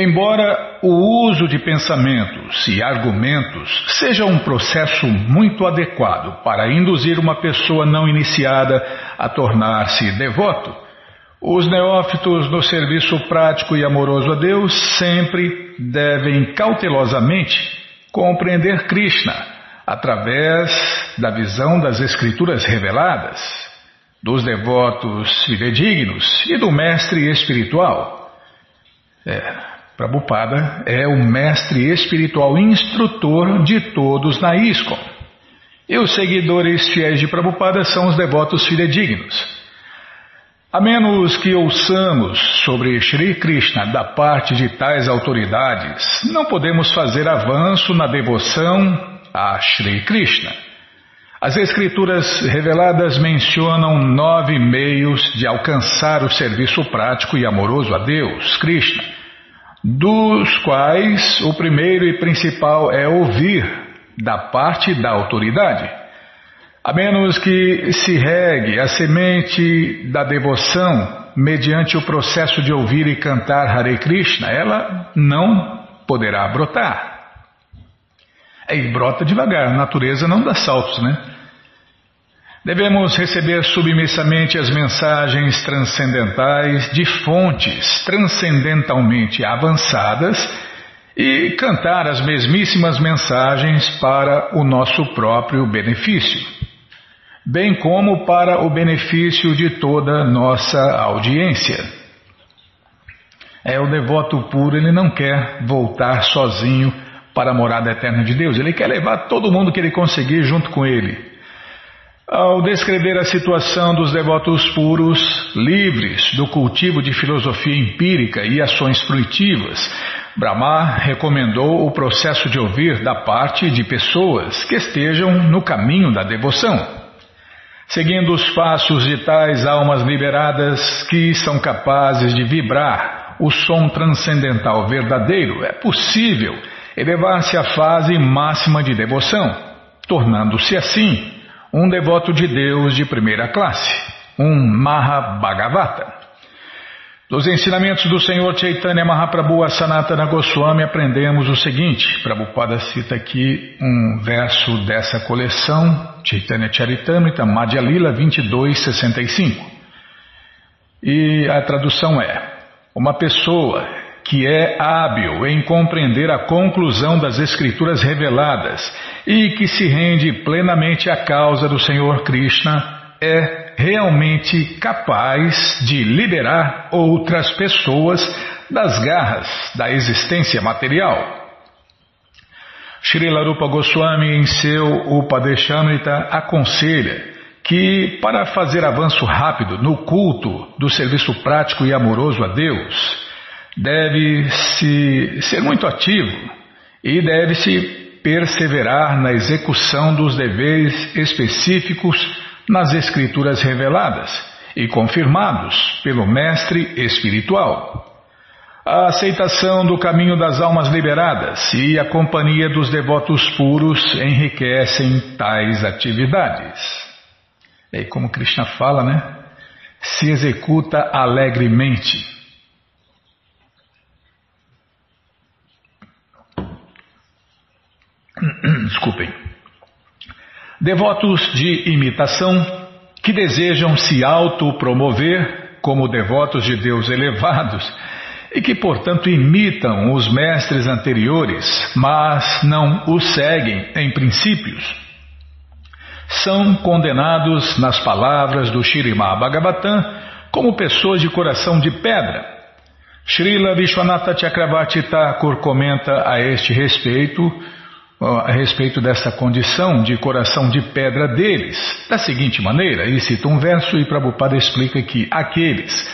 Embora o uso de pensamentos e argumentos seja um processo muito adequado para induzir uma pessoa não iniciada a tornar-se devoto, os neófitos no serviço prático e amoroso a Deus sempre devem cautelosamente compreender Krishna através da visão das Escrituras reveladas, dos devotos fidedignos e do mestre espiritual. É, Prabhupada é o mestre espiritual instrutor de todos na ISKCON. E os seguidores fiéis de Prabhupada são os devotos fidedignos. A menos que ouçamos sobre Sri Krishna da parte de tais autoridades, não podemos fazer avanço na devoção a Sri Krishna. As Escrituras reveladas mencionam nove meios de alcançar o serviço prático e amoroso a Deus, Krishna dos quais o primeiro e principal é ouvir da parte da autoridade. A menos que se regue a semente da devoção mediante o processo de ouvir e cantar Hare Krishna, ela não poderá brotar. E brota devagar, a natureza não dá saltos, né? Devemos receber submissamente as mensagens transcendentais de fontes transcendentalmente avançadas e cantar as mesmíssimas mensagens para o nosso próprio benefício, bem como para o benefício de toda nossa audiência. É o devoto puro, ele não quer voltar sozinho para a morada eterna de Deus, ele quer levar todo mundo que ele conseguir junto com ele. Ao descrever a situação dos devotos puros, livres do cultivo de filosofia empírica e ações fruitivas, Brahma recomendou o processo de ouvir da parte de pessoas que estejam no caminho da devoção. Seguindo os passos de tais almas liberadas que são capazes de vibrar o som transcendental verdadeiro, é possível elevar-se à fase máxima de devoção, tornando-se assim um devoto de Deus de primeira classe, um Mahabhagavata. Dos ensinamentos do Senhor Chaitanya Mahaprabhu a Sanatana Goswami aprendemos o seguinte, Prabhupada cita aqui um verso dessa coleção, Chaitanya Charitamrita, Madhya Lila 2265. E a tradução é, uma pessoa que é hábil em compreender a conclusão das Escrituras reveladas e que se rende plenamente à causa do Senhor Krishna, é realmente capaz de liberar outras pessoas das garras da existência material. Srila Rupa Goswami, em seu Upadeshamrita, aconselha que, para fazer avanço rápido no culto do serviço prático e amoroso a Deus, deve-se ser muito ativo e deve-se perseverar na execução dos deveres específicos nas escrituras reveladas e confirmados pelo mestre espiritual. A aceitação do caminho das almas liberadas e a companhia dos devotos puros enriquecem tais atividades. É como Krishna fala, né? Se executa alegremente Desculpem. Devotos de imitação que desejam se autopromover como devotos de Deus elevados e que, portanto, imitam os mestres anteriores, mas não os seguem em princípios, são condenados nas palavras do Shirimá Bhagavatam como pessoas de coração de pedra. Srila Vishwanatha Chakravarti Thakur comenta a este respeito a respeito dessa condição de coração de pedra deles, da seguinte maneira, ele cita um verso e Prabhupada explica que aqueles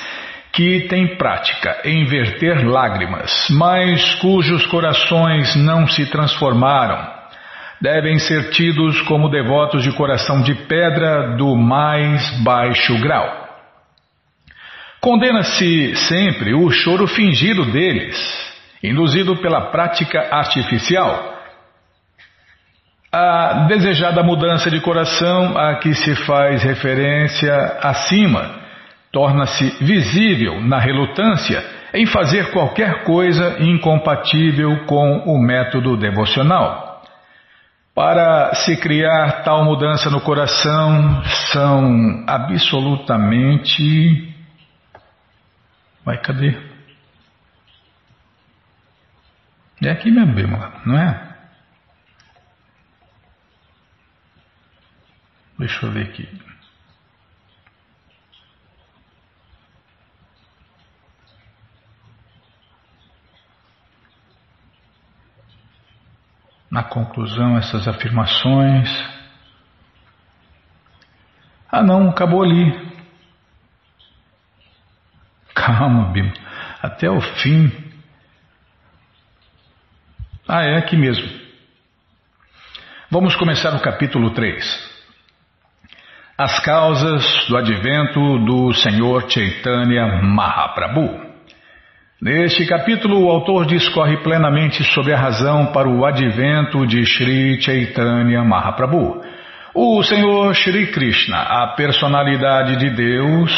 que têm prática em verter lágrimas, mas cujos corações não se transformaram, devem ser tidos como devotos de coração de pedra do mais baixo grau. Condena-se sempre o choro fingido deles, induzido pela prática artificial a desejada mudança de coração a que se faz referência acima torna-se visível na relutância em fazer qualquer coisa incompatível com o método devocional. Para se criar tal mudança no coração, são absolutamente. Vai, cadê? É aqui mesmo, não é? Deixa eu ver aqui. Na conclusão, essas afirmações. Ah, não, acabou ali. Calma, Bim. Até o fim. Ah, é aqui mesmo. Vamos começar o capítulo 3. As causas do advento do Senhor Chaitanya Mahaprabhu. Neste capítulo, o autor discorre plenamente sobre a razão para o advento de Sri Chaitanya Mahaprabhu. O Senhor Sri Krishna, a personalidade de Deus,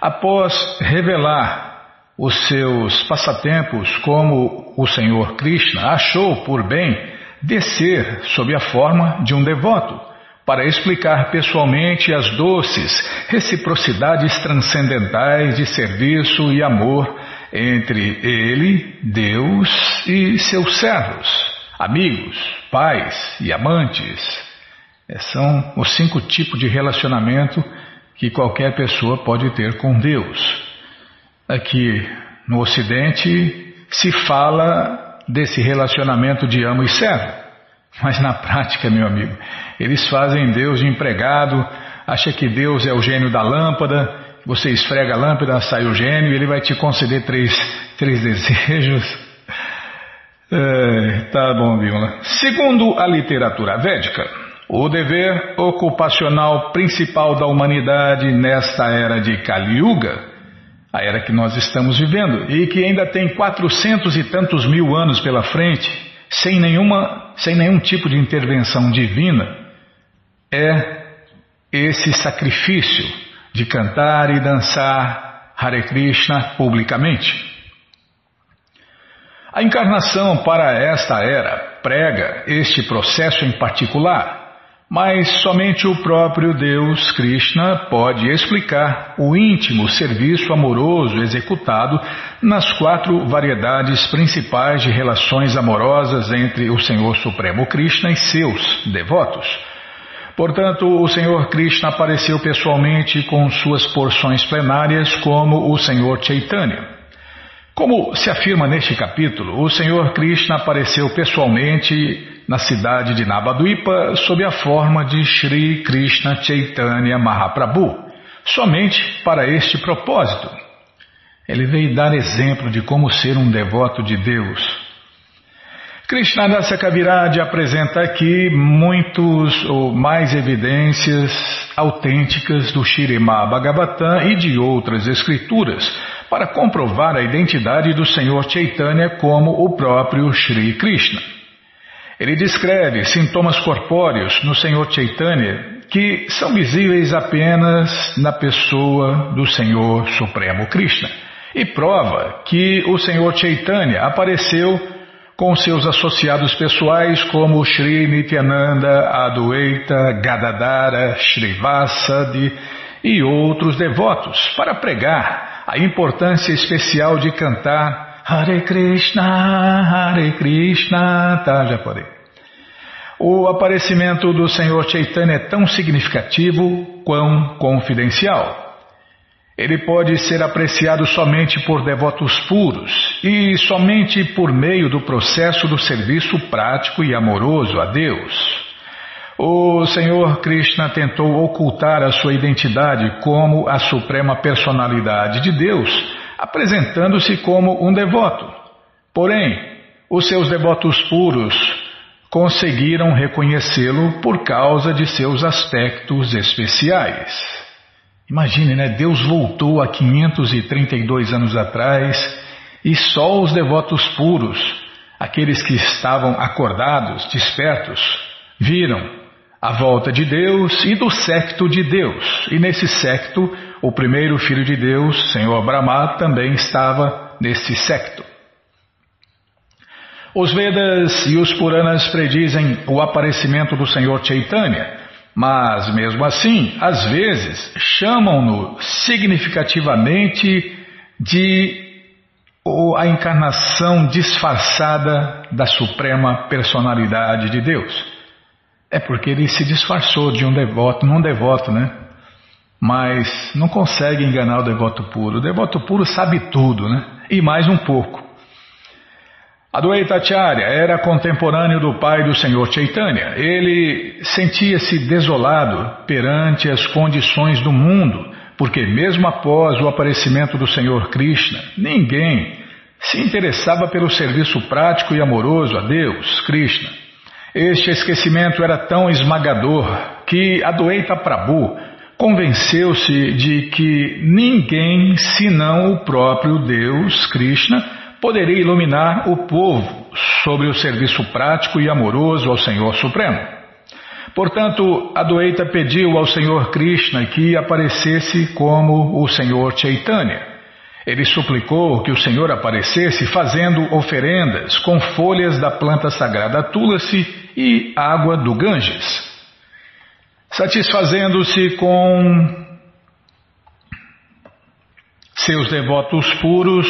após revelar os seus passatempos como o Senhor Krishna achou por bem descer sob a forma de um devoto para explicar pessoalmente as doces reciprocidades transcendentais de serviço e amor entre ele, Deus e seus servos, amigos, pais e amantes. É, são os cinco tipos de relacionamento que qualquer pessoa pode ter com Deus. Aqui no Ocidente se fala desse relacionamento de amo e servo. Mas na prática, meu amigo, eles fazem Deus de empregado, acha que Deus é o gênio da lâmpada, você esfrega a lâmpada, sai o gênio e ele vai te conceder três, três desejos. É, tá bom, Bímola. Segundo a literatura védica, o dever ocupacional principal da humanidade nesta era de Kali Yuga, a era que nós estamos vivendo, e que ainda tem quatrocentos e tantos mil anos pela frente, sem nenhuma sem nenhum tipo de intervenção divina, é esse sacrifício de cantar e dançar Hare Krishna publicamente. A encarnação para esta era prega este processo em particular mas somente o próprio Deus Krishna pode explicar o íntimo serviço amoroso executado nas quatro variedades principais de relações amorosas entre o Senhor Supremo Krishna e seus devotos. Portanto, o Senhor Krishna apareceu pessoalmente com suas porções plenárias como o Senhor Chaitanya. Como se afirma neste capítulo, o Senhor Krishna apareceu pessoalmente na cidade de Nabadwipa sob a forma de Sri Krishna Chaitanya Mahaprabhu, somente para este propósito. Ele veio dar exemplo de como ser um devoto de Deus. Krishnadasa Kaviraj apresenta aqui muitos ou mais evidências autênticas do Shirimá Bhagavatam e de outras escrituras para comprovar a identidade do Senhor Chaitanya como o próprio Sri Krishna. Ele descreve sintomas corpóreos no Senhor Chaitanya que são visíveis apenas na pessoa do Senhor Supremo Krishna. E prova que o Senhor Chaitanya apareceu com seus associados pessoais como Sri Nityananda, Adwaita, Gadadara, Srivasadi e outros devotos para pregar a importância especial de cantar Hare Krishna, Hare Krishna, tá, já pode. O aparecimento do Senhor Chaitanya é tão significativo quão confidencial. Ele pode ser apreciado somente por devotos puros e somente por meio do processo do serviço prático e amoroso a Deus. O Senhor Krishna tentou ocultar a sua identidade como a suprema personalidade de Deus apresentando-se como um devoto. Porém, os seus devotos puros conseguiram reconhecê-lo por causa de seus aspectos especiais. Imagine, né? Deus voltou há 532 anos atrás e só os devotos puros, aqueles que estavam acordados, despertos, viram a volta de Deus e do secto de Deus. E nesse secto, o primeiro filho de Deus, Senhor Brahma, também estava nesse secto. Os Vedas e os Puranas predizem o aparecimento do Senhor Chaitanya, mas mesmo assim, às vezes, chamam-no significativamente de a encarnação disfarçada da Suprema Personalidade de Deus. É porque ele se disfarçou de um devoto, não um devoto, né? Mas não consegue enganar o devoto puro. O devoto puro sabe tudo, né? E mais um pouco. Adwaita Acharya era contemporâneo do pai do Senhor Chaitanya. Ele sentia-se desolado perante as condições do mundo, porque mesmo após o aparecimento do Senhor Krishna, ninguém se interessava pelo serviço prático e amoroso a Deus, Krishna. Este esquecimento era tão esmagador que Adoeita Prabhu convenceu-se de que ninguém senão o próprio Deus, Krishna, poderia iluminar o povo sobre o serviço prático e amoroso ao Senhor Supremo. Portanto, Adoeita pediu ao Senhor Krishna que aparecesse como o Senhor Chaitanya. Ele suplicou que o Senhor aparecesse fazendo oferendas com folhas da planta sagrada Tulasi e água do Ganges. Satisfazendo-se com seus devotos puros,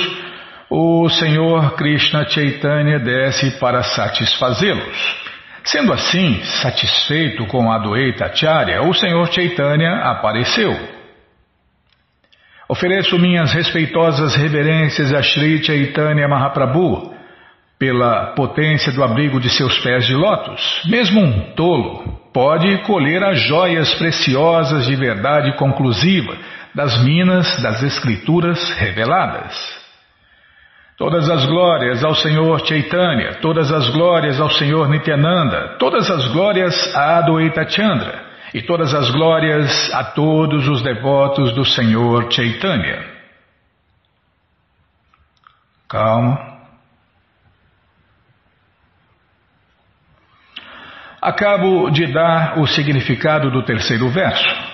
o Senhor Krishna Chaitanya desce para satisfazê-los. Sendo assim, satisfeito com a Adwaita Acharya, o Senhor Chaitanya apareceu. Ofereço minhas respeitosas reverências a Sri Chaitanya Mahaprabhu, pela potência do abrigo de seus pés de lótus, mesmo um tolo pode colher as joias preciosas de verdade conclusiva das minas das Escrituras reveladas. Todas as glórias ao Senhor Chaitanya, todas as glórias ao Senhor Nityananda, todas as glórias a Adwaita Chandra e todas as glórias a todos os devotos do Senhor Chaitanya. Calma. Acabo de dar o significado do terceiro verso.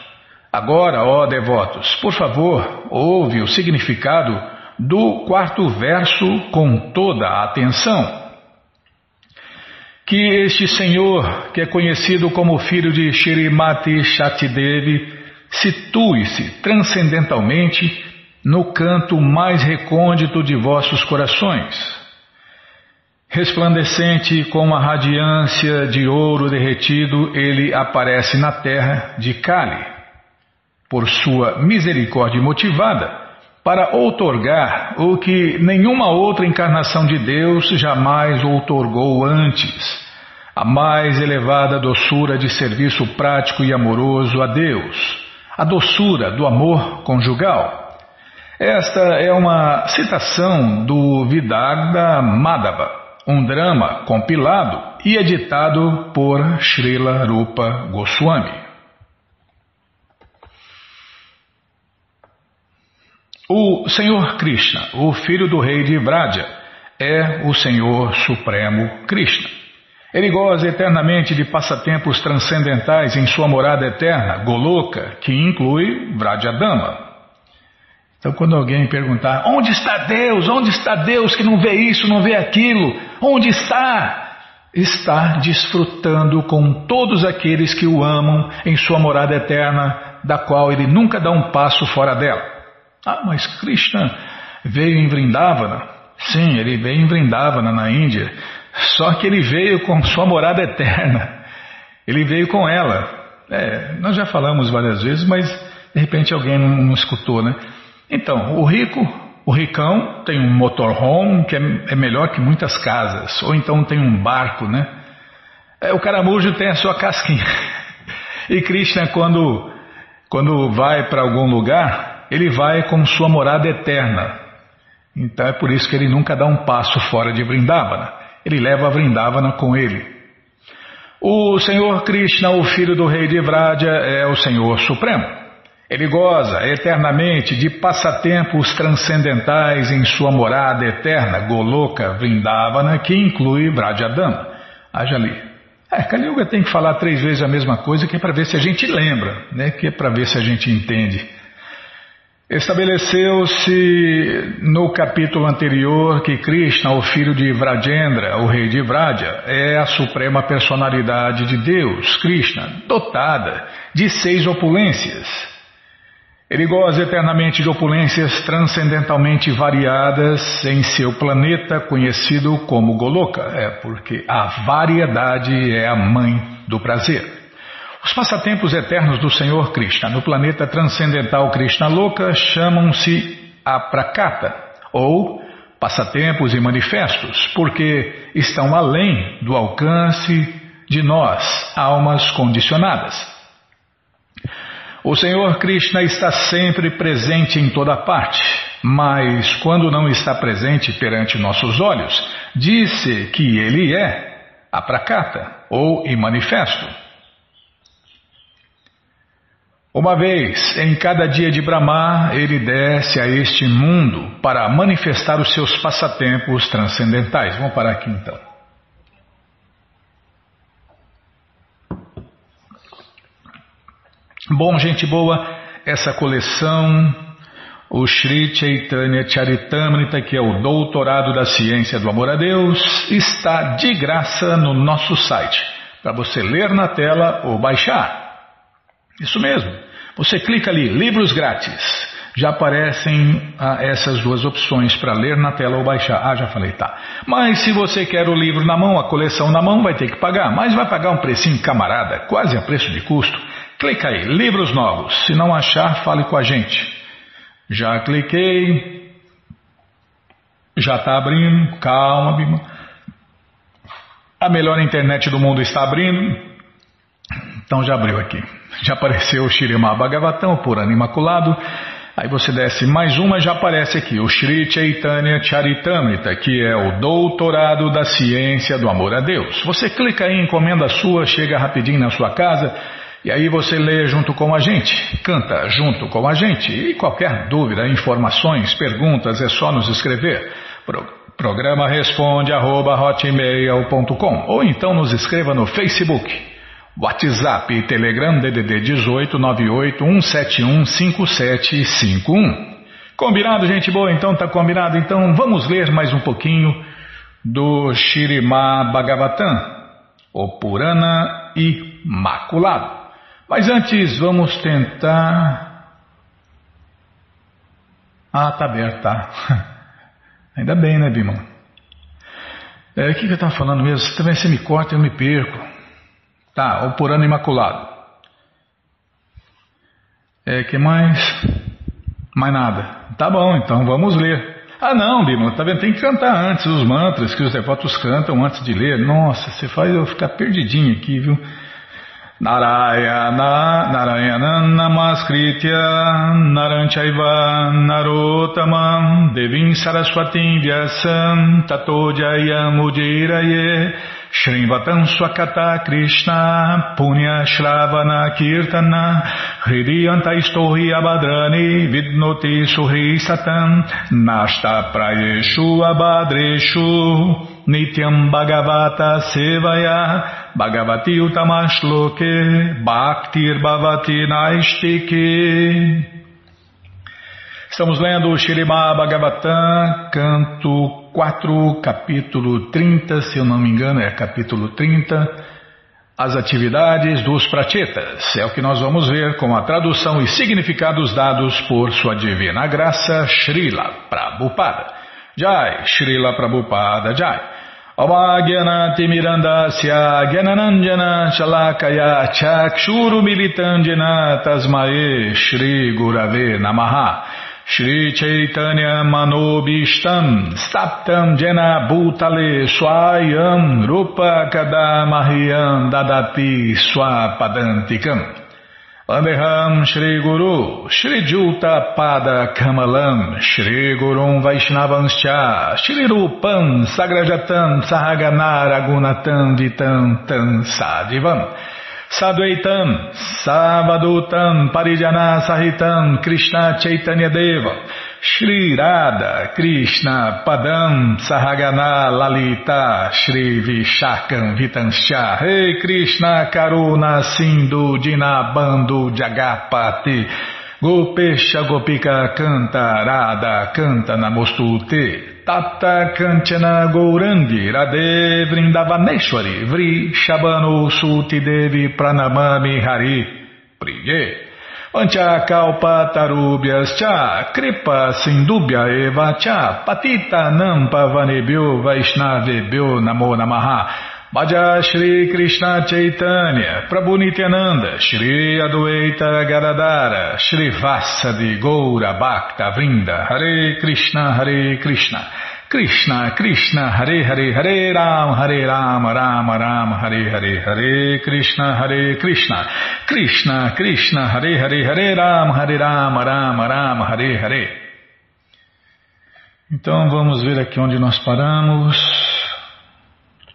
Agora, ó devotos, por favor, ouve o significado do quarto verso com toda a atenção. Que este Senhor, que é conhecido como filho de Shirimati Shatidevi, situe-se transcendentalmente no canto mais recôndito de vossos corações Resplandecente com a radiância de ouro derretido, ele aparece na terra de Kali, por sua misericórdia motivada, para outorgar o que nenhuma outra encarnação de Deus jamais outorgou antes, a mais elevada doçura de serviço prático e amoroso a Deus, a doçura do amor conjugal. Esta é uma citação do Vidagda Madhava um drama compilado e editado por Srila Rupa Goswami. O Senhor Krishna, o filho do rei de Vraja, é o Senhor Supremo Krishna. Ele goza eternamente de passatempos transcendentais em sua morada eterna, Goloka, que inclui Vrajadama. Então, quando alguém perguntar: onde está Deus? Onde está Deus que não vê isso, não vê aquilo? Onde está? Está desfrutando com todos aqueles que o amam em sua morada eterna, da qual ele nunca dá um passo fora dela. Ah, mas Krishna veio em Vrindavana? Sim, ele veio em Vrindavana, na Índia. Só que ele veio com sua morada eterna. Ele veio com ela. É, nós já falamos várias vezes, mas de repente alguém não, não escutou, né? Então, o rico, o ricão tem um motorhome que é, é melhor que muitas casas, ou então tem um barco, né? É, o caramujo tem a sua casquinha. E Krishna, quando, quando vai para algum lugar, ele vai com sua morada eterna. Então é por isso que ele nunca dá um passo fora de Vrindavana. Ele leva a Vrindavana com ele. O Senhor Krishna, o filho do rei de Vraja, é o Senhor Supremo. Ele goza eternamente de passatempos transcendentais em sua morada eterna, Goloka Vrindavana, que inclui Vrajadama. Haja ali. É, Kali tem que falar três vezes a mesma coisa, que é para ver se a gente lembra, né? que é para ver se a gente entende. Estabeleceu-se no capítulo anterior que Krishna, o filho de Vrajendra, o rei de Vraja, é a suprema personalidade de Deus, Krishna, dotada de seis opulências. Ele goza eternamente de opulências transcendentalmente variadas em seu planeta conhecido como Goloka, é porque a variedade é a mãe do prazer. Os passatempos eternos do Senhor Krishna no planeta transcendental Krishna Loka chamam-se aprakata, ou passatempos e manifestos, porque estão além do alcance de nós, almas condicionadas. O Senhor Krishna está sempre presente em toda parte, mas quando não está presente perante nossos olhos, disse que ele é aprakata ou imanifesto. Uma vez em cada dia de Brahma, ele desce a este mundo para manifestar os seus passatempos transcendentais. Vamos parar aqui então. Bom, gente boa, essa coleção, o Sri Chaitanya Charitamrita, que é o doutorado da ciência do amor a Deus, está de graça no nosso site, para você ler na tela ou baixar. Isso mesmo. Você clica ali, livros grátis. Já aparecem ah, essas duas opções para ler na tela ou baixar. Ah, já falei, tá. Mas se você quer o livro na mão, a coleção na mão, vai ter que pagar. Mas vai pagar um precinho camarada, quase a preço de custo. Clica aí, livros novos. Se não achar, fale com a gente. Já cliquei. Já está abrindo. Calma, Bima. A melhor internet do mundo está abrindo. Então já abriu aqui. Já apareceu o Shirimá Bhagavatam, por ano imaculado. Aí você desce mais uma, já aparece aqui o Sri Chaitanya Charitamrita, que é o doutorado da ciência do amor a Deus. Você clica aí, encomenda sua, chega rapidinho na sua casa e aí você lê junto com a gente, canta junto com a gente. E qualquer dúvida, informações, perguntas, é só nos escrever. Pro, programa responde arroba, ou então nos escreva no Facebook WhatsApp e Telegram DDD 18 98 171 5751. Combinado, gente boa? Então tá combinado. Então vamos ler mais um pouquinho do Shirimá Bhagavatam, o Purana Imaculado. Mas antes vamos tentar. Ah, tá aberto, tá. Ainda bem, né, Bima? É, o que, que eu estava falando mesmo? Também você me corta, eu me perco. Tá, o Purana Imaculado. É, que mais? Mais nada. Tá bom, então vamos ler. Ah não, Bima, tá vendo? Tem que cantar antes os mantras que os devotos cantam antes de ler. Nossa, você faz eu ficar perdidinho aqui, viu? Narayana, Narayana Namaskritya Naranchaiva Narotamam Devim Saraswatim Vyasam Tato Jayam Shrivatam Swakata Krishna Punya Shravana Kirtana Hridiyanta Istohi Abadrani Vidnoti Suhri Satam Nashta Prayeshu Abadreshu Nityam Bhagavata Sevaya Bhagavati Utamashloke Bhaktir Bhavati Naistike Estamos lendo o Shirimá Bhagavatam, canto 4, capítulo 30, se eu não me engano, é capítulo 30, as atividades dos prachetas. É o que nós vamos ver com a tradução e significados dados por sua divina graça, Srila Prabhupada. Jai, Srila Prabhupada Jai. Mirandasya Gyananandjana Shalakaya Chakshuru Militandjana Tasmae Shri Gurave Namaha. Shri Chaitanya Manobishtam Staptam Jena Bhutale Swayam Rupa Kadamahyam Vandeham Shri Guru Shri Juta Pada Kamalam Shri Gurum Vaishnavanscha Shri Rupam Sagrajatam Sahagana Ragunatam Vitam Tam Sadivam Sadvaitam, Savadutam, Parijana Sahitam, Krishna Chaitanya Deva, Shri Radha, Krishna Padam, Sahagana Lalita, Shri Vishakam Vitansha, hey Krishna Karuna Sindhu Dinabando Jagapati, Gopesha Gopika Canta Radha Canta Namostute Tata Kanchana Gourangi Radhe Vrindavaneshwari Vri Shabano Suti Devi Pranamami Hari Priye Pancha Kalpa Tarubhyas Cha Kripa Sindubhya Eva Cha Patita Nampa Vanebhyo Vaishnavebhyo Namo Namaha. Bhaja Shri Krishna Chaitanya, Prabhu Nityananda, Shri Adwaita Gadadara, Shri Vasadi Goura Bhakta Vrinda, Hare Krishna, Hare Krishna, Krishna Krishna, Hare Hare, Hare Ram, Hare Ram, Ram Ram, Hare Hare, Hare Krishna, Hare Krishna, Krishna Krishna, Hare Hare, Hare Ram, Hare Ram, Ram Ram, Hare Hare. Então vamos ver aqui onde nós paramos.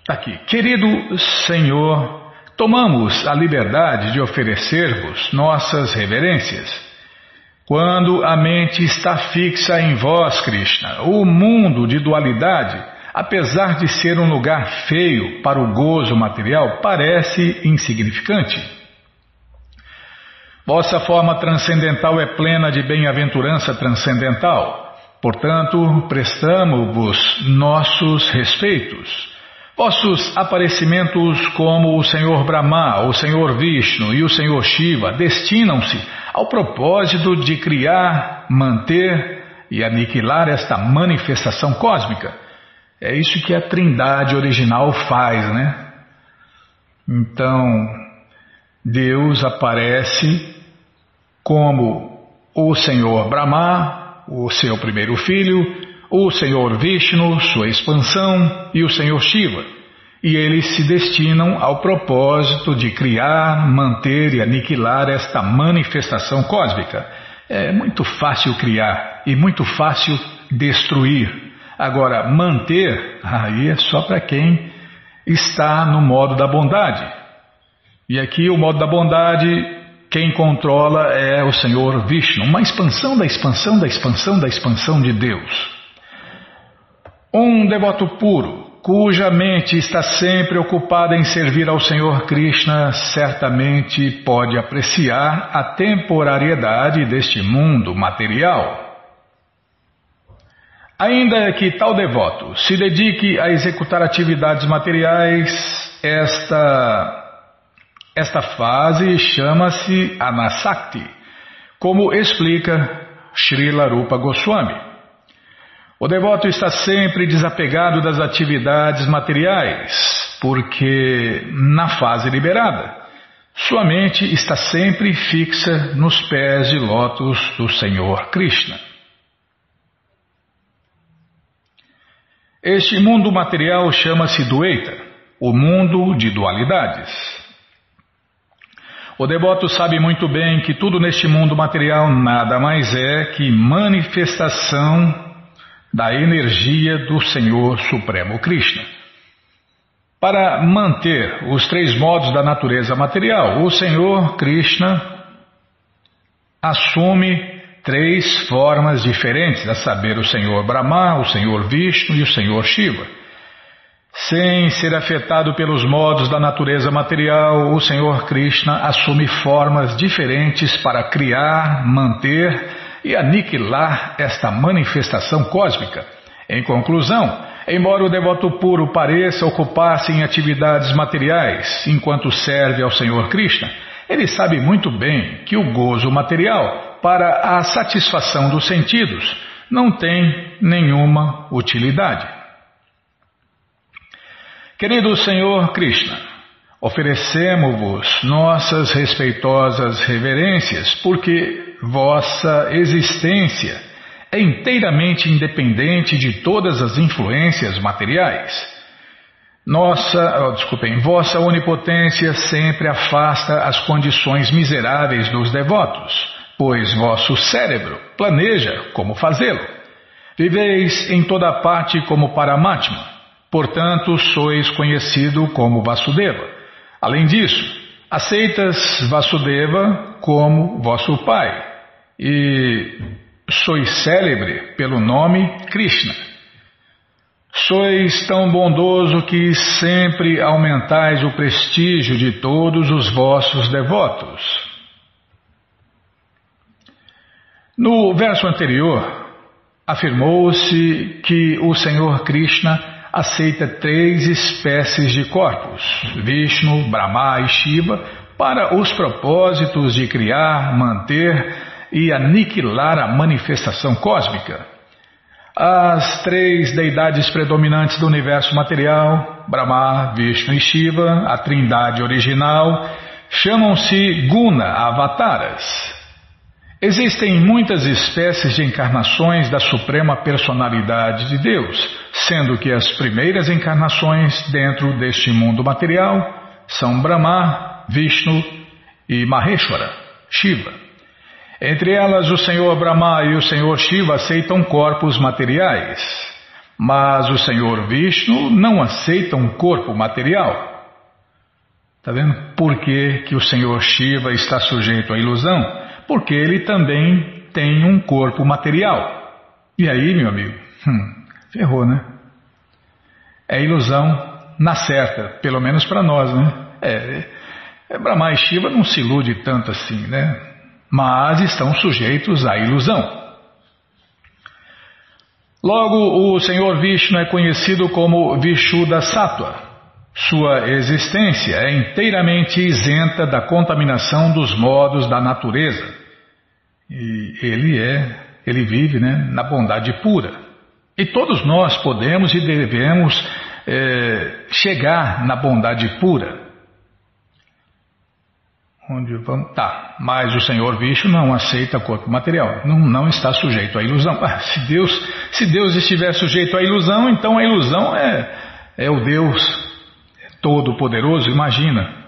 Aqui, querido Senhor, tomamos a liberdade de oferecer-vos nossas reverências. Quando a mente está fixa em vós, Krishna, o mundo de dualidade, apesar de ser um lugar feio para o gozo material, parece insignificante. Vossa forma transcendental é plena de bem-aventurança transcendental. Portanto, prestamos-vos nossos respeitos. Vossos aparecimentos como o Senhor Brahma, o Senhor Vishnu e o Senhor Shiva destinam-se ao propósito de criar, manter e aniquilar esta manifestação cósmica. É isso que a trindade original faz, né? Então, Deus aparece como o Senhor Brahma, o seu primeiro filho, o Senhor Vishnu, sua expansão, e o Senhor Shiva. E eles se destinam ao propósito de criar, manter e aniquilar esta manifestação cósmica. É muito fácil criar e muito fácil destruir. Agora, manter, aí é só para quem está no modo da bondade. E aqui o modo da bondade, quem controla é o Senhor Vishnu, uma expansão da expansão da expansão da expansão de Deus. Um devoto puro, cuja mente está sempre ocupada em servir ao Senhor Krishna, certamente pode apreciar a temporariedade deste mundo material. Ainda que tal devoto se dedique a executar atividades materiais, esta, esta fase chama-se Anasakti, como explica Srila Rupa Goswami. O devoto está sempre desapegado das atividades materiais, porque na fase liberada, sua mente está sempre fixa nos pés de lótus do Senhor Krishna. Este mundo material chama-se Dueita, o mundo de dualidades. O devoto sabe muito bem que tudo neste mundo material nada mais é que manifestação da energia do Senhor Supremo Krishna. Para manter os três modos da natureza material, o Senhor Krishna assume três formas diferentes, a saber, o Senhor Brahma, o Senhor Vishnu e o Senhor Shiva. Sem ser afetado pelos modos da natureza material, o Senhor Krishna assume formas diferentes para criar, manter e aniquilar esta manifestação cósmica. Em conclusão, embora o devoto puro pareça ocupar-se em atividades materiais enquanto serve ao Senhor Krishna, ele sabe muito bem que o gozo material, para a satisfação dos sentidos, não tem nenhuma utilidade. Querido Senhor Krishna, oferecemos-vos nossas respeitosas reverências, porque Vossa existência é inteiramente independente de todas as influências materiais. Nossa, oh, desculpem, vossa onipotência sempre afasta as condições miseráveis dos devotos, pois vosso cérebro planeja como fazê-lo. Viveis em toda parte como Paramatma, portanto sois conhecido como Vasudeva. Além disso, aceitas Vasudeva como vosso pai e sois célebre pelo nome Krishna. Sois tão bondoso que sempre aumentais o prestígio de todos os vossos devotos. No verso anterior, afirmou-se que o Senhor Krishna aceita três espécies de corpos, Vishnu, Brahma e Shiva, para os propósitos de criar, manter e aniquilar a manifestação cósmica. As três deidades predominantes do universo material, Brahma, Vishnu e Shiva, a trindade original, chamam-se Guna Avataras. Existem muitas espécies de encarnações da Suprema Personalidade de Deus, sendo que as primeiras encarnações dentro deste mundo material são Brahma, Vishnu e Maheshwara, Shiva. Entre elas, o Senhor Brahma e o Senhor Shiva aceitam corpos materiais, mas o Senhor Vishnu não aceita um corpo material. Está vendo por que, que o Senhor Shiva está sujeito à ilusão? porque ele também tem um corpo material. E aí, meu amigo, hum, ferrou, né? É ilusão na certa, pelo menos para nós, né? É, é, Brahma e Shiva não se ilude tanto assim, né? Mas estão sujeitos à ilusão. Logo, o Senhor Vishnu é conhecido como Vishuddha Sattva. Sua existência é inteiramente isenta da contaminação dos modos da natureza. E ele é, ele vive né, na bondade pura. E todos nós podemos e devemos é, chegar na bondade pura. Onde vamos? Tá, mas o Senhor Vishnu não aceita corpo material, não, não está sujeito à ilusão. Ah, se Deus, se Deus estiver sujeito à ilusão, então a ilusão é, é o Deus Todo-Poderoso, imagina.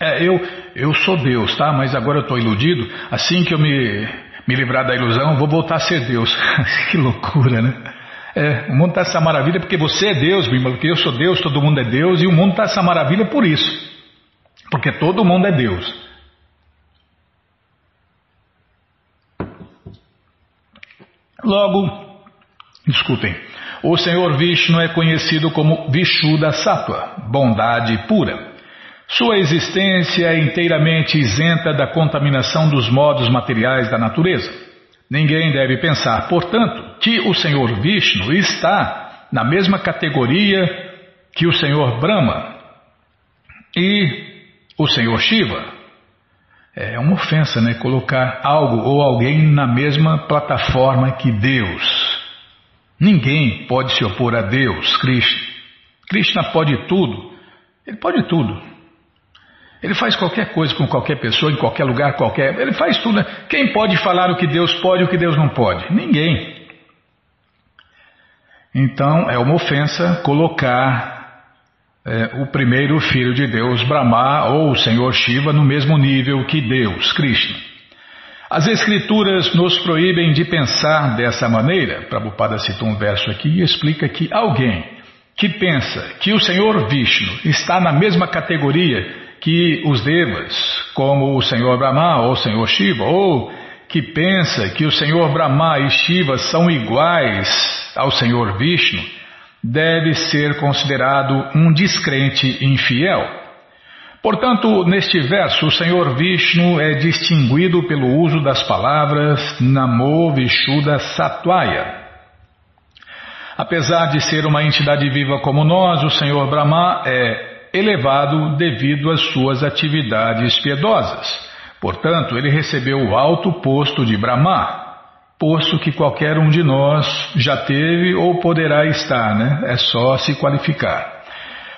É, eu, eu sou Deus, tá? Mas agora eu estou iludido. Assim que eu me, me livrar da ilusão, vou voltar a ser Deus. que loucura, né? É, o mundo está essa maravilha porque você é Deus, Bimba, porque eu sou Deus, todo mundo é Deus, e o mundo está essa maravilha por isso. Porque todo mundo é Deus. Logo, Escutem. O Senhor Vishnu é conhecido como Vishuddha Sattva, bondade pura. Sua existência é inteiramente isenta da contaminação dos modos materiais da natureza. Ninguém deve pensar, portanto, que o Senhor Vishnu está na mesma categoria que o Senhor Brahma e o Senhor Shiva. É uma ofensa, né? Colocar algo ou alguém na mesma plataforma que Deus. Ninguém pode se opor a Deus, Krishna. Krishna pode tudo. Ele pode tudo. Ele faz qualquer coisa com qualquer pessoa, em qualquer lugar, qualquer. Ele faz tudo. Né? Quem pode falar o que Deus pode e o que Deus não pode? Ninguém. Então é uma ofensa colocar é, o primeiro filho de Deus, Brahma, ou o Senhor Shiva, no mesmo nível que Deus, Krishna. As Escrituras nos proíbem de pensar dessa maneira. Prabhupada citou um verso aqui e explica que alguém que pensa que o Senhor Vishnu está na mesma categoria que os Devas, como o Senhor Brahma ou o Senhor Shiva, ou que pensa que o Senhor Brahma e Shiva são iguais ao Senhor Vishnu, deve ser considerado um descrente infiel. Portanto, neste verso, o Senhor Vishnu é distinguido pelo uso das palavras Namo Vishuddha Satvaya. Apesar de ser uma entidade viva como nós, o Senhor Brahma é elevado devido às suas atividades piedosas. Portanto, ele recebeu o alto posto de Brahma, posto que qualquer um de nós já teve ou poderá estar, né? É só se qualificar.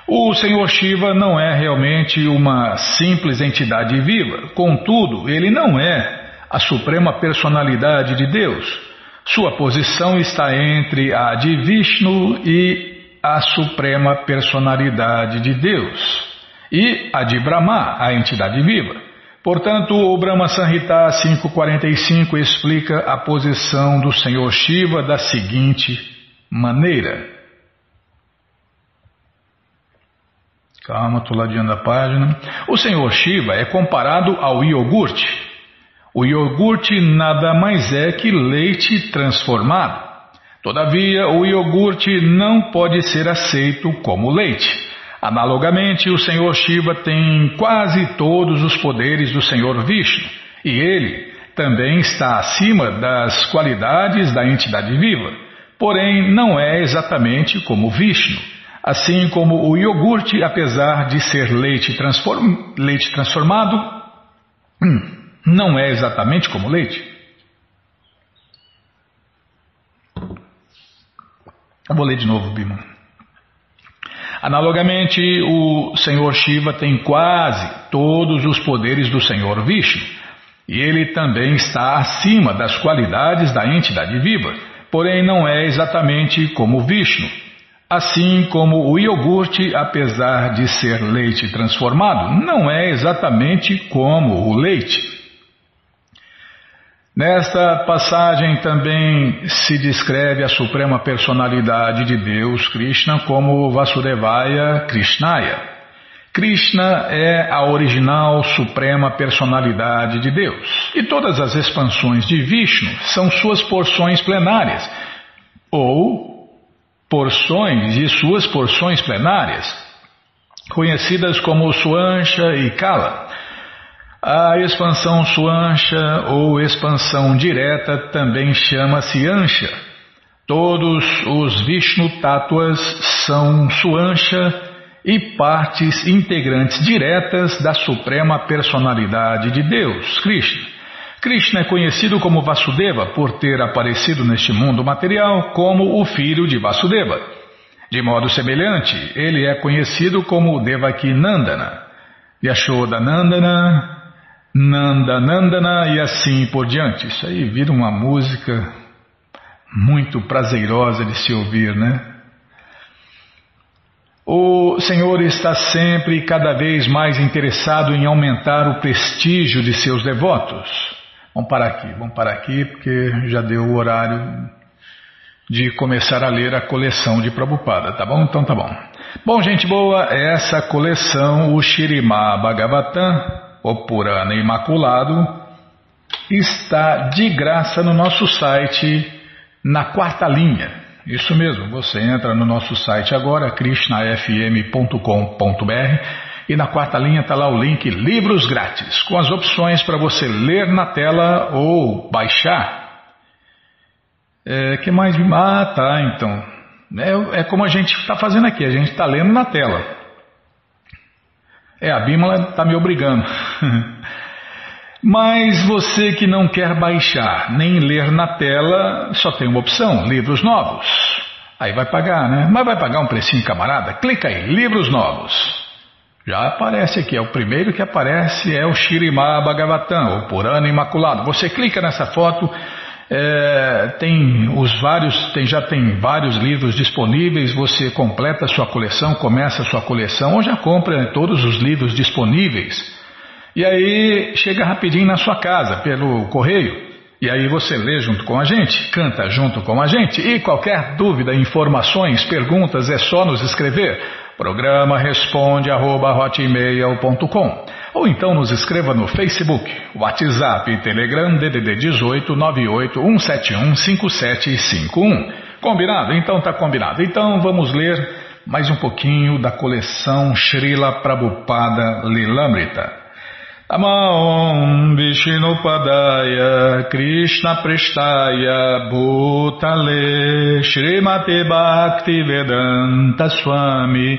O Senhor Shiva não é realmente uma simples entidade viva, contudo, ele não é a suprema personalidade de Deus. Sua posição está entre a de Vishnu e a suprema personalidade de Deus, e a de Brahma, a entidade viva. Portanto, o Brahma Sanhita 545 explica a posição do Senhor Shiva da seguinte maneira. Calma, estou ladeando a página. O Senhor Shiva é comparado ao iogurte. O iogurte nada mais é que leite transformado. Todavia, o iogurte não pode ser aceito como leite. Analogamente, o Senhor Shiva tem quase todos os poderes do Senhor Vishnu, e ele também está acima das qualidades da entidade viva, porém não é exatamente como Vishnu, assim como o iogurte, apesar de ser leite, transform... leite transformado, hum, não é exatamente como leite. Vou ler de novo, Bima. Analogamente, o Senhor Shiva tem quase todos os poderes do Senhor Vishnu, e ele também está acima das qualidades da entidade viva, porém não é exatamente como Vishnu. Assim como o iogurte, apesar de ser leite transformado, não é exatamente como o leite. Nesta passagem também se descreve a suprema personalidade de Deus, Krishna, como Vasudevaya Krishnaya. Krishna é a original suprema personalidade de Deus, e todas as expansões de Vishnu são suas porções plenárias, ou porções de suas porções plenárias, conhecidas como Swansha e Kala. A expansão suansha ou expansão direta também chama-se ansha. Todos os Vishnu Tattvas são suansha e partes integrantes diretas da suprema personalidade de Deus, Krishna. Krishna é conhecido como Vasudeva por ter aparecido neste mundo material como o filho de Vasudeva. De modo semelhante, ele é conhecido como Devaki Nandana, Yashoda Nandana, Nanda Nandana e assim por diante. Isso aí vira uma música muito prazerosa de se ouvir, né? O Senhor está sempre e cada vez mais interessado em aumentar o prestígio de seus devotos. Vamos parar aqui, vamos parar aqui porque já deu o horário de começar a ler a coleção de Prabhupada, tá bom? Então tá bom. Bom, gente boa, essa coleção, o Shirima Bhagavatam, o Purana Imaculado, está de graça no nosso site, na quarta linha. Isso mesmo, você entra no nosso site agora, krishnafm.com.br e na quarta linha está lá o link Livros Grátis, com as opções para você ler na tela ou baixar. É, que mais? Ah, tá, então. É, é como a gente está fazendo aqui, a gente está lendo na tela. É, a Bímola está me obrigando. Mas você que não quer baixar nem ler na tela, só tem uma opção: livros novos. Aí vai pagar, né? Mas vai pagar um precinho, camarada? Clica aí, livros novos. Já aparece aqui, é o primeiro que aparece é o Shirimá Bhagavatam, o Purana Imaculado. Você clica nessa foto, é, tem os vários, tem, já tem vários livros disponíveis, você completa a sua coleção, começa a sua coleção ou já compra todos os livros disponíveis. E aí chega rapidinho na sua casa pelo correio. E aí você lê junto com a gente, canta junto com a gente. E qualquer dúvida, informações, perguntas é só nos escrever. Programa responde arroba, ou então nos escreva no Facebook, WhatsApp e Telegram DDD 18 98 171 5751. Combinado? Então tá combinado. Então vamos ler mais um pouquinho da coleção Srila Prabhupada Lilamrita. Amaom Vishnupadaya Krishna Prestaya Bhutale Srimate Bhakti Vedanta Swami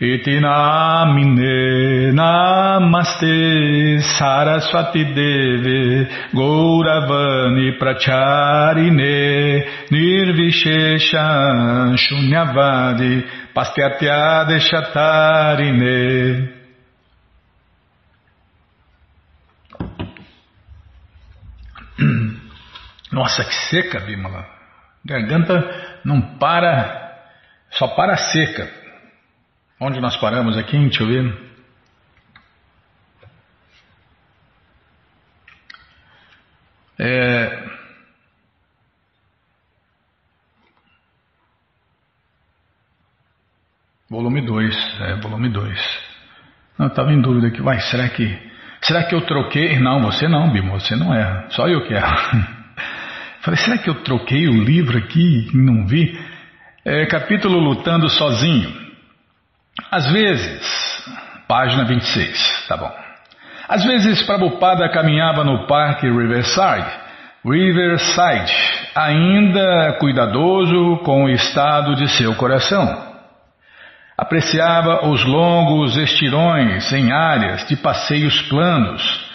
Iti namine namaste saraswati deve gauravani pracharine nirvishesha shunyavadi pastyatya chatarine Nossa, que seca, Bimala. Garganta não para, só para seca. Onde nós paramos aqui? Deixa eu ver. É... Volume 2, é, volume 2. Não, estava em dúvida aqui, vai, será que. Será que eu troquei? Não, você não, Bimo, você não é. Só eu que erro. Falei, será que eu troquei o livro aqui e não vi? É, capítulo Lutando Sozinho. Às vezes, página 26, tá bom. Às vezes Prabhupada caminhava no parque Riverside, Riverside, ainda cuidadoso com o estado de seu coração. Apreciava os longos estirões em áreas de passeios planos,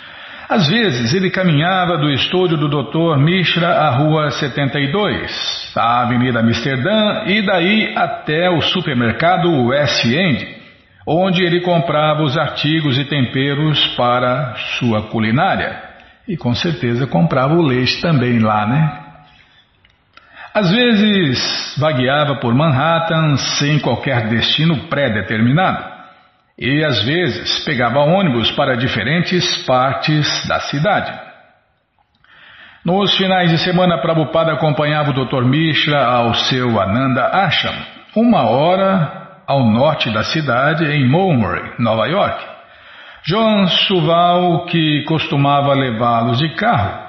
às vezes ele caminhava do estúdio do Dr. Mishra à Rua 72, à Avenida Amsterdã e daí até o supermercado West End, onde ele comprava os artigos e temperos para sua culinária. E com certeza comprava o leite também lá, né? Às vezes vagueava por Manhattan sem qualquer destino pré-determinado e às vezes pegava ônibus para diferentes partes da cidade. Nos finais de semana, Prabhupada acompanhava o Dr. Mishra ao seu Ananda Ashram, uma hora ao norte da cidade, em Mulberry, Nova York. Joan Suval, que costumava levá-los de carro,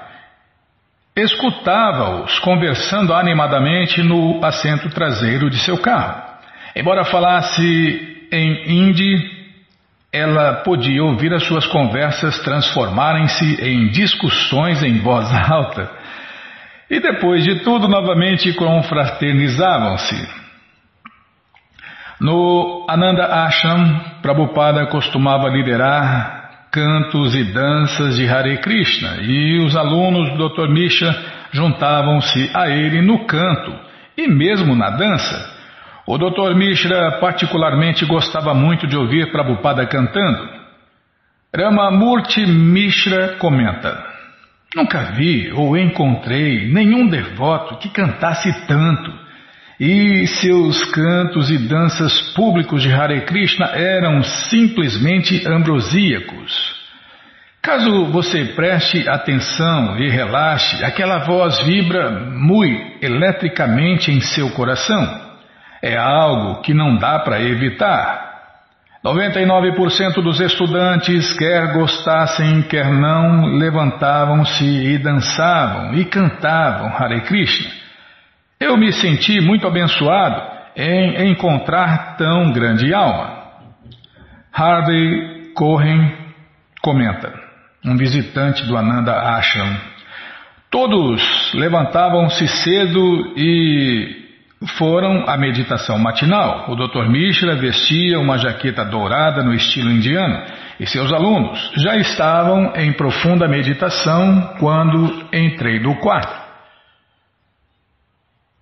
escutava-os conversando animadamente no assento traseiro de seu carro. Embora falasse em Hindi, ela podia ouvir as suas conversas transformarem-se em discussões em voz alta. E depois de tudo, novamente confraternizavam-se. No Ananda Ashram, Prabhupada costumava liderar cantos e danças de Hare Krishna e os alunos do Dr. Misha juntavam-se a ele no canto e mesmo na dança. O Dr. Mishra particularmente gostava muito de ouvir Prabhupada cantando. Ramamurti Mishra comenta: Nunca vi ou encontrei nenhum devoto que cantasse tanto. E seus cantos e danças públicos de Hare Krishna eram simplesmente ambrosíacos. Caso você preste atenção e relaxe, aquela voz vibra muito eletricamente em seu coração é algo que não dá para evitar. 99% dos estudantes, quer gostassem, quer não, levantavam-se e dançavam e cantavam Hare Krishna. Eu me senti muito abençoado em encontrar tão grande alma. Harvey Cohen comenta, um visitante do Ananda Ashram. Todos levantavam-se cedo e foram à meditação matinal. O Dr. Mishra vestia uma jaqueta dourada no estilo indiano e seus alunos já estavam em profunda meditação quando entrei no quarto.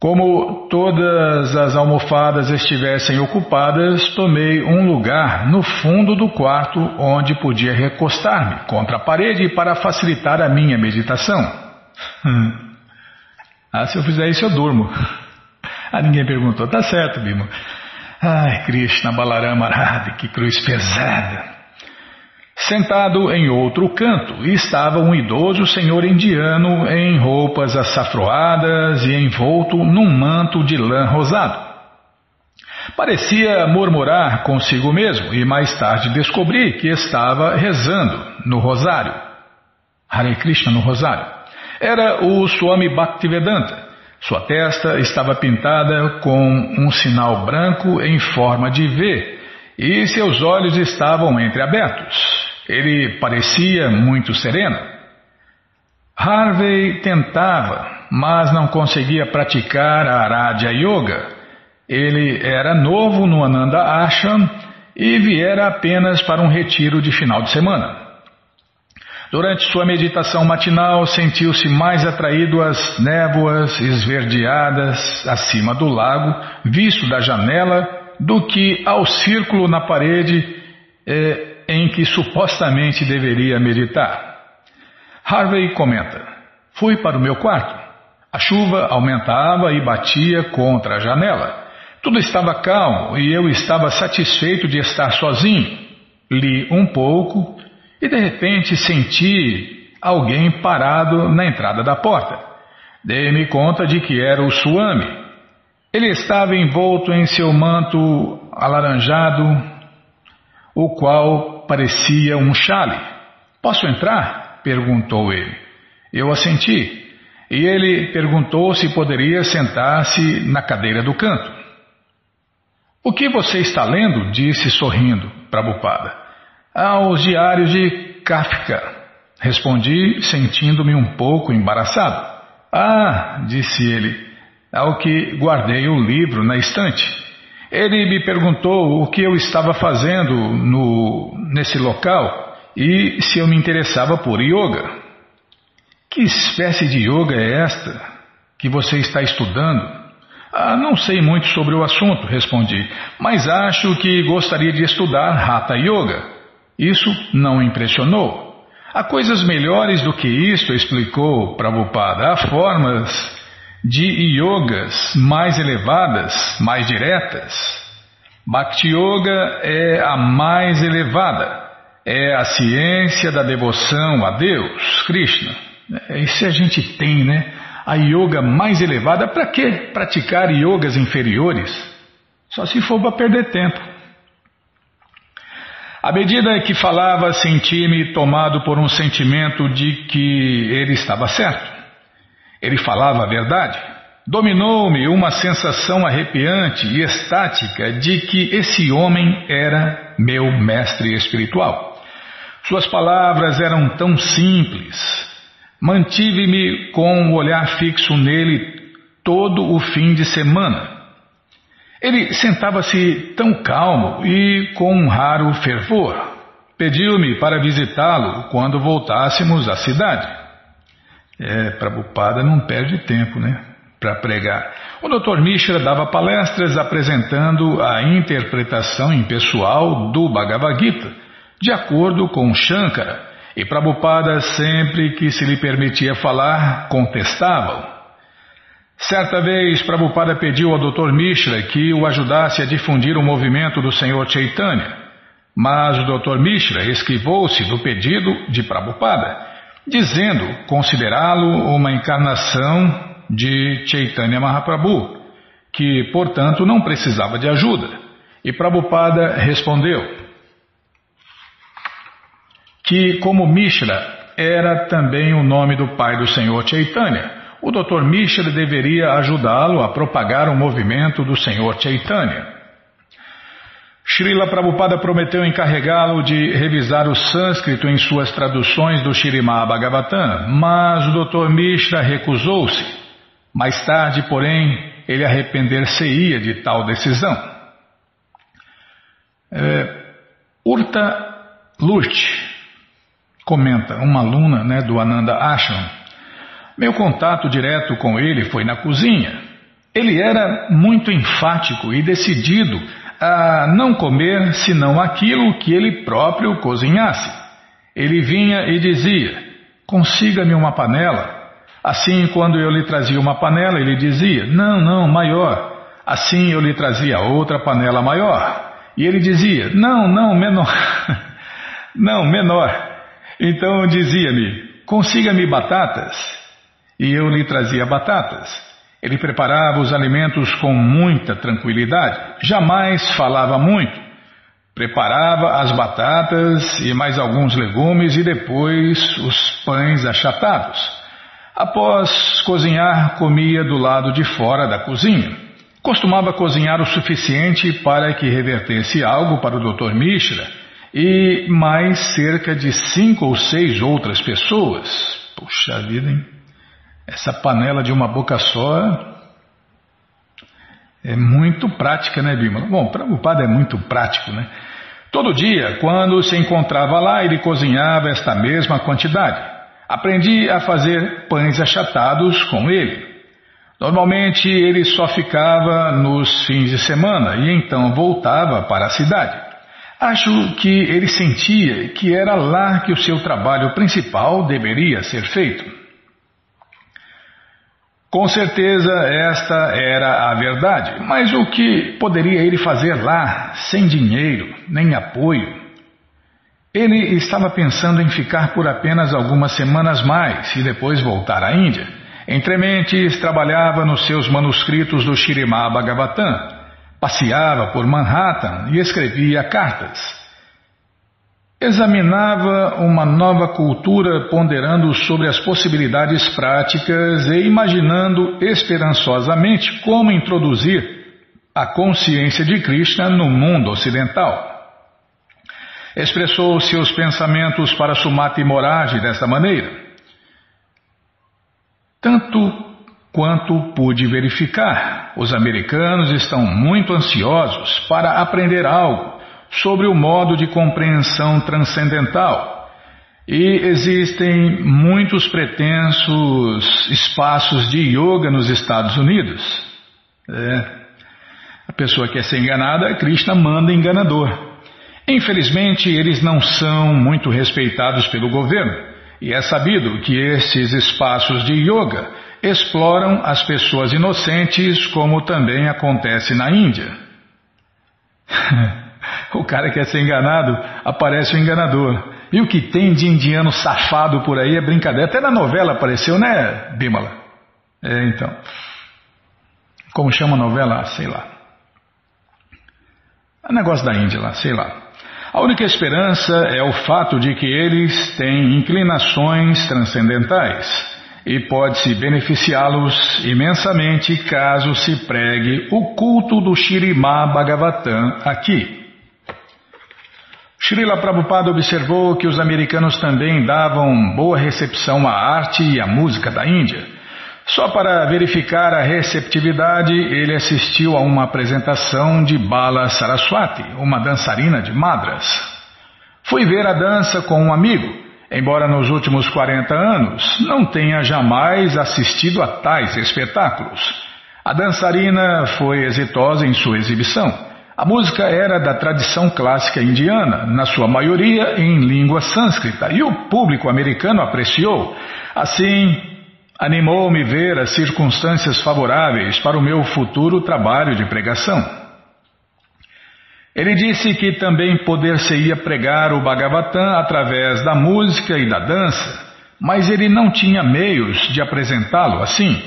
Como todas as almofadas estivessem ocupadas, tomei um lugar no fundo do quarto onde podia recostar-me contra a parede para facilitar a minha meditação. ah, se eu fizer isso, eu durmo. Ah, ninguém perguntou. Tá certo, Bima. Ai, Krishna Balarama Radha, que cruz pesada. Sentado em outro canto estava um idoso senhor indiano em roupas açafroadas e envolto num manto de lã rosado. Parecia murmurar consigo mesmo e mais tarde descobri que estava rezando no rosário. Hare Krishna no rosário. Era o Swami Bhaktivedanta sua testa estava pintada com um sinal branco em forma de V e seus olhos estavam entreabertos. Ele parecia muito sereno. Harvey tentava, mas não conseguia praticar a Aradhya Yoga. Ele era novo no Ananda Ashram e viera apenas para um retiro de final de semana. Durante sua meditação matinal, sentiu-se mais atraído às névoas esverdeadas acima do lago, visto da janela, do que ao círculo na parede eh, em que supostamente deveria meditar. Harvey comenta: Fui para o meu quarto. A chuva aumentava e batia contra a janela. Tudo estava calmo e eu estava satisfeito de estar sozinho. Li um pouco e de repente senti alguém parado na entrada da porta. Dei-me conta de que era o Suami. Ele estava envolto em seu manto alaranjado, o qual parecia um chale. Posso entrar? perguntou ele. Eu assenti. E ele perguntou se poderia sentar-se na cadeira do canto. O que você está lendo? disse sorrindo Prabhupada. Aos diários de Kafka. Respondi, sentindo-me um pouco embaraçado. Ah, disse ele, ao que guardei o livro na estante. Ele me perguntou o que eu estava fazendo no, nesse local e se eu me interessava por yoga. Que espécie de yoga é esta que você está estudando? Ah, não sei muito sobre o assunto, respondi, mas acho que gostaria de estudar Hatha Yoga. Isso não impressionou. Há coisas melhores do que isto, explicou Prabhupada. Há formas de yogas mais elevadas, mais diretas. Bhakti Yoga é a mais elevada. É a ciência da devoção a Deus, Krishna. Isso a gente tem, né? a yoga mais elevada, para que praticar yogas inferiores? Só se for para perder tempo. À medida que falava, senti-me tomado por um sentimento de que ele estava certo. Ele falava a verdade. Dominou-me uma sensação arrepiante e estática de que esse homem era meu mestre espiritual. Suas palavras eram tão simples, Mantive-me com o olhar fixo nele todo o fim de semana. Ele sentava-se tão calmo e com um raro fervor. Pediu-me para visitá-lo quando voltássemos à cidade. É, Prabhupada não perde tempo, né? Para pregar. O Dr. Mishra dava palestras apresentando a interpretação impessoal do Bhagavad Gita, de acordo com Shankara e Prabhupada, sempre que se lhe permitia falar, contestava-o. Certa vez, Prabhupada pediu ao Dr. Mishra que o ajudasse a difundir o movimento do Senhor Chaitanya, mas o Dr. Mishra esquivou-se do pedido de Prabhupada, dizendo considerá-lo uma encarnação de Chaitanya Mahaprabhu, que, portanto, não precisava de ajuda. E Prabhupada respondeu: que, como Mishra, era também o nome do pai do Senhor Chaitanya. O Dr. Mishra deveria ajudá-lo a propagar o movimento do Senhor Chaitanya. Srila Prabhupada prometeu encarregá-lo de revisar o sânscrito em suas traduções do Shirimá Bhagavatam, mas o Dr. Mishra recusou-se. Mais tarde, porém, ele arrepender-se-ia de tal decisão. É, Urta Lurt Comenta uma aluna né, do Ananda Ashram. Meu contato direto com ele foi na cozinha. Ele era muito enfático e decidido a não comer senão aquilo que ele próprio cozinhasse. Ele vinha e dizia: Consiga-me uma panela. Assim, quando eu lhe trazia uma panela, ele dizia: Não, não, maior. Assim eu lhe trazia outra panela maior. E ele dizia: Não, não, menor. não, menor. Então dizia-me: consiga-me batatas. E eu lhe trazia batatas. Ele preparava os alimentos com muita tranquilidade, jamais falava muito. Preparava as batatas e mais alguns legumes e depois os pães achatados. Após cozinhar, comia do lado de fora da cozinha. Costumava cozinhar o suficiente para que revertesse algo para o Dr. Mishra e mais cerca de cinco ou seis outras pessoas. Puxa vida, hein? Essa panela de uma boca só é muito prática, né, Bímola? Bom, o padre é muito prático, né? Todo dia, quando se encontrava lá, ele cozinhava esta mesma quantidade. Aprendi a fazer pães achatados com ele. Normalmente ele só ficava nos fins de semana e então voltava para a cidade. Acho que ele sentia que era lá que o seu trabalho principal deveria ser feito. Com certeza esta era a verdade, mas o que poderia ele fazer lá, sem dinheiro, nem apoio? Ele estava pensando em ficar por apenas algumas semanas mais e depois voltar à Índia. Entre mentes, trabalhava nos seus manuscritos do Shirimá Bhagavatam Passeava por Manhattan e escrevia cartas. Examinava uma nova cultura, ponderando sobre as possibilidades práticas e imaginando esperançosamente como introduzir a consciência de Krishna no mundo ocidental. Expressou seus pensamentos para Sumati Morage desta maneira. Tanto quanto pude verificar, os americanos estão muito ansiosos para aprender algo sobre o modo de compreensão transcendental. E existem muitos pretensos espaços de yoga nos Estados Unidos. É. A pessoa quer ser enganada, Krishna manda enganador. Infelizmente, eles não são muito respeitados pelo governo, e é sabido que esses espaços de yoga exploram as pessoas inocentes, como também acontece na Índia. o cara quer ser enganado, aparece o enganador. E o que tem de indiano safado por aí é brincadeira. Até na novela apareceu, né, Bimala? É, então. Como chama a novela? Sei lá. É negócio da Índia lá, sei lá. A única esperança é o fato de que eles têm inclinações transcendentais e pode-se beneficiá-los imensamente caso se pregue o culto do Shirimá Bhagavatam aqui. Srila Prabhupada observou que os americanos também davam boa recepção à arte e à música da Índia. Só para verificar a receptividade, ele assistiu a uma apresentação de Bala Saraswati, uma dançarina de Madras. Fui ver a dança com um amigo, embora nos últimos 40 anos não tenha jamais assistido a tais espetáculos. A dançarina foi exitosa em sua exibição. A música era da tradição clássica indiana, na sua maioria em língua sânscrita, e o público americano apreciou. Assim, animou-me ver as circunstâncias favoráveis para o meu futuro trabalho de pregação. Ele disse que também poder-se-ia pregar o Bhagavatam através da música e da dança, mas ele não tinha meios de apresentá-lo assim.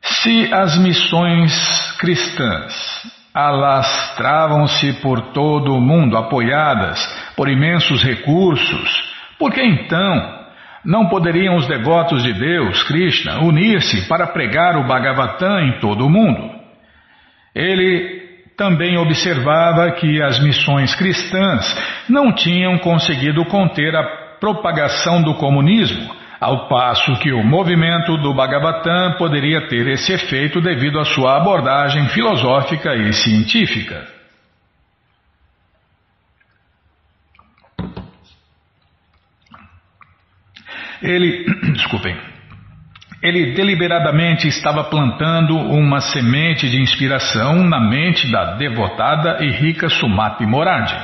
Se as missões cristãs alastravam-se por todo o mundo, apoiadas por imensos recursos, por que então não poderiam os devotos de Deus, Krishna, unir-se para pregar o Bhagavatam em todo o mundo? Ele também observava que as missões cristãs não tinham conseguido conter a propagação do comunismo, ao passo que o movimento do Bhagavatam poderia ter esse efeito devido à sua abordagem filosófica e científica. Ele, desculpem, ele deliberadamente estava plantando uma semente de inspiração na mente da devotada e rica Sumati Moradi.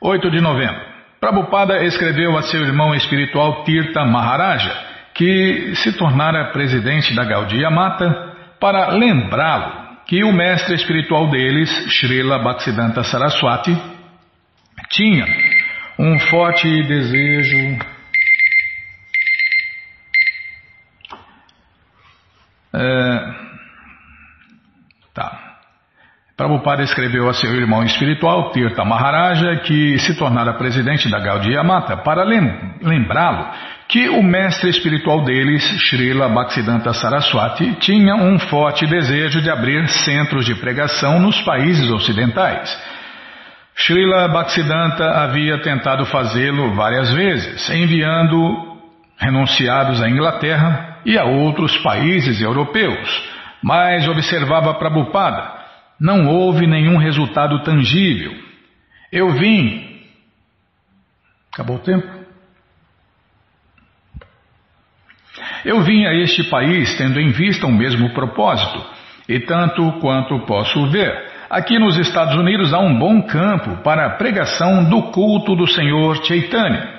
8 de novembro. Prabhupada escreveu a seu irmão espiritual Tirtha Maharaja, que se tornara presidente da Gaudiya Mata, para lembrá-lo que o mestre espiritual deles, Srila Bhaktisiddhanta Saraswati, tinha um forte desejo É, tá. Prabhupada escreveu a seu irmão espiritual, Tirtha Maharaja, que se tornara presidente da Gaudiya Mata, para lembrá-lo que o mestre espiritual deles, Srila Bhaktisiddhanta Saraswati, tinha um forte desejo de abrir centros de pregação nos países ocidentais. Srila Bhaktisiddhanta havia tentado fazê-lo várias vezes, enviando renunciados à Inglaterra, e a outros países europeus, mas observava Prabhupada, não houve nenhum resultado tangível. Eu vim. Acabou o tempo? Eu vim a este país tendo em vista o mesmo propósito, e tanto quanto posso ver, aqui nos Estados Unidos há um bom campo para a pregação do culto do Senhor Chaitanya.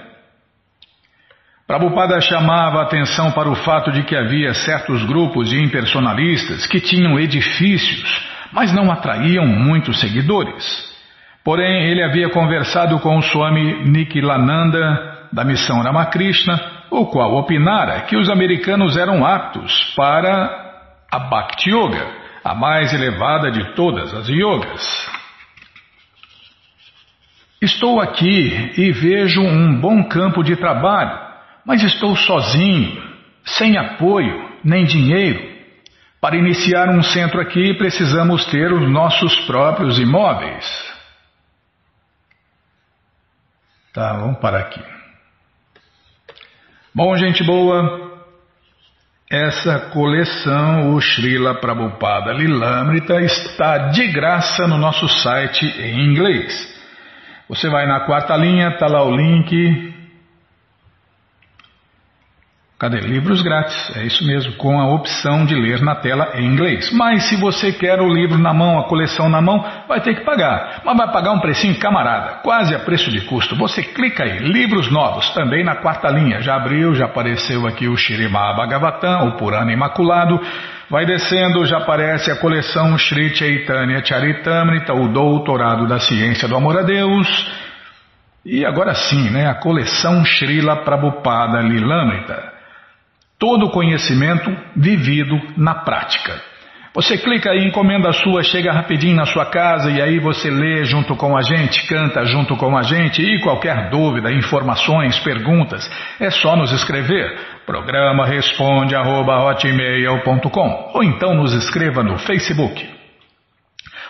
Prabhupada chamava a atenção para o fato de que havia certos grupos de impersonalistas que tinham edifícios, mas não atraíam muitos seguidores. Porém, ele havia conversado com o Swami Nikhilananda da missão Ramakrishna, o qual opinara que os americanos eram aptos para a Bhakti Yoga, a mais elevada de todas as yogas. Estou aqui e vejo um bom campo de trabalho mas estou sozinho, sem apoio nem dinheiro. Para iniciar um centro aqui, precisamos ter os nossos próprios imóveis. Tá, vamos parar aqui. Bom, gente boa, essa coleção, o Srila Prabhupada Lilamrita, está de graça no nosso site em inglês. Você vai na quarta linha, está lá o link, Cadê? Livros grátis, é isso mesmo, com a opção de ler na tela em inglês. Mas se você quer o livro na mão, a coleção na mão, vai ter que pagar. Mas vai pagar um precinho camarada, quase a preço de custo. Você clica aí, livros novos, também na quarta linha. Já abriu, já apareceu aqui o Shirimá Bhagavatam, o Purana Imaculado. Vai descendo, já aparece a coleção Sri Chaitanya Charitamrita, o Doutorado da Ciência do Amor a Deus. E agora sim, né, a coleção Srila Prabhupada Lilamrita todo conhecimento vivido na prática. Você clica aí, encomenda sua, chega rapidinho na sua casa e aí você lê junto com a gente, canta junto com a gente e qualquer dúvida, informações, perguntas, é só nos escrever. Programa responde arroba, ou então nos escreva no Facebook.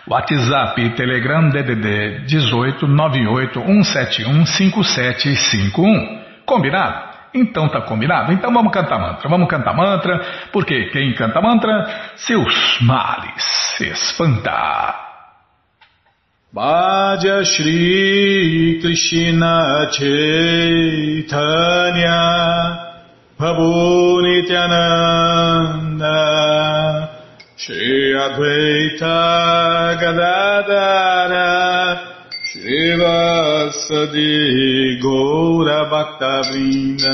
WhatsApp e Telegram DDD 18 98 171 5751. Combinado? Então tá combinado? Então vamos cantar mantra. Vamos cantar mantra, porque quem canta mantra, seus males se espanta. Bhaja Shri Krishna Chaitanya Prabhu Nityananda Shri Advaita Gadadara Srivasadi Gaura Bhaktavrinda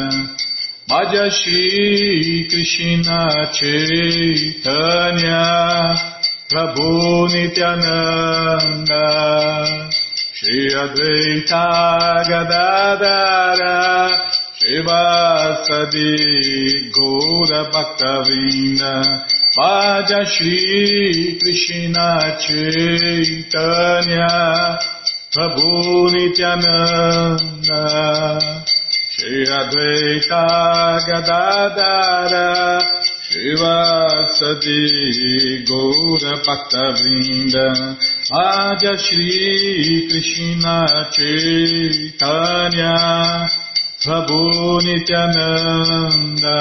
Shri Krishna Chaitanya Prabhu Nityananda Shri Advaita Gadadara Srivasadi Gaura Bhaktavrinda Bhaja Krishna Chaitanya Prabhu Nityananda Shri Advaita Gadadara Shivasadi Gaura Bhakta Vrinda Adya Shri Krishna Chaitanya Prabhu Nityananda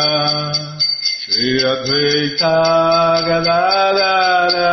Shri Advaita Gadadara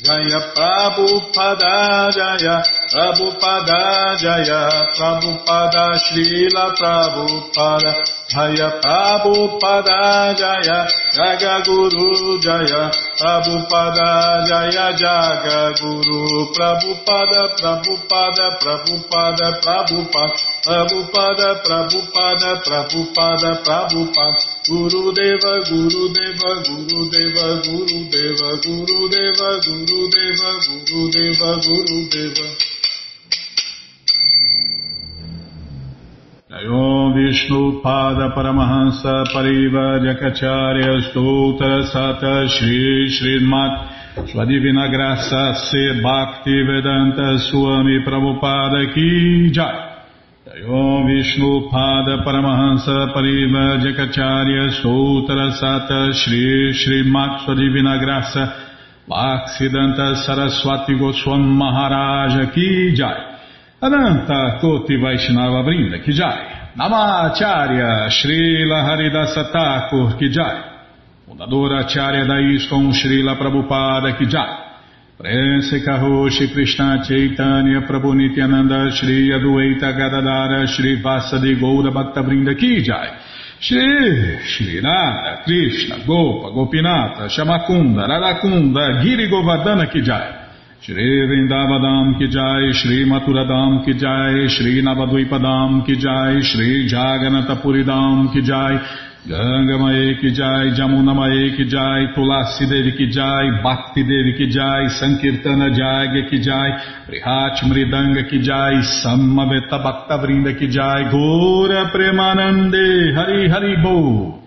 Jaya Prabhupada Jaya Prabhupada Jaya Prabhupada Srila Prabhupada Jaya Prabhupada Jaya Jaga Guru Jaya Prabhupada Jaya Jaga Guru Prabhupada Prabhupada Prabhupada Prabhupada Prabhupada Prabhupada Prabhupada Prabhupada Guru Deva Guru Deva Guru Deva Guru Deva Om Vishnu Pada Paramahansa Pariva Jakacharya Stoutra Sata Shri Srimat Sua Divina Graça Se Bhakti Vedanta Swami Prabhupada Ki Jai Om Vishnu Pada Paramahansa Pariva Jakacharya Sutra Sata Shri Shri Sua Divina Graça Bhaksidanta Saraswati Goswam Maharaja Ki Jai Ananta Koti Vaishnava Brinda Ki Jai Namacharya Srila Haridasa Thakur Ki Jai Fundadora Acharya da ISKCON Srila Prabhupada Ki Jai Prense Karoshi Krishna Chaitanya Prabhu Nityananda Shri Adueita Gadadara Shri Vasadi Goura Bhaktavrinda Ki Jai. Shri Shri Nara Krishna Gopa Gopinata Shamakunda Radakunda Giri Govardhana Ki Jai. Shri Vrindavadam Ki Jai Shri Maturadam Ki Jai Shri Navadvipadam Ki Jai Shri Jaganatapuridam Ki Jai Ganga Mae Kijai, Jamuna Mae Kijai, Tulasi Devi Kijai, Bhakti Devi Kijai, Sankirtana Jagya Kijai, Prihat Mridanga Kijai, Samaveta Bhakta Vrinda Kijai, Gura Premanande, Hari Hari Bo.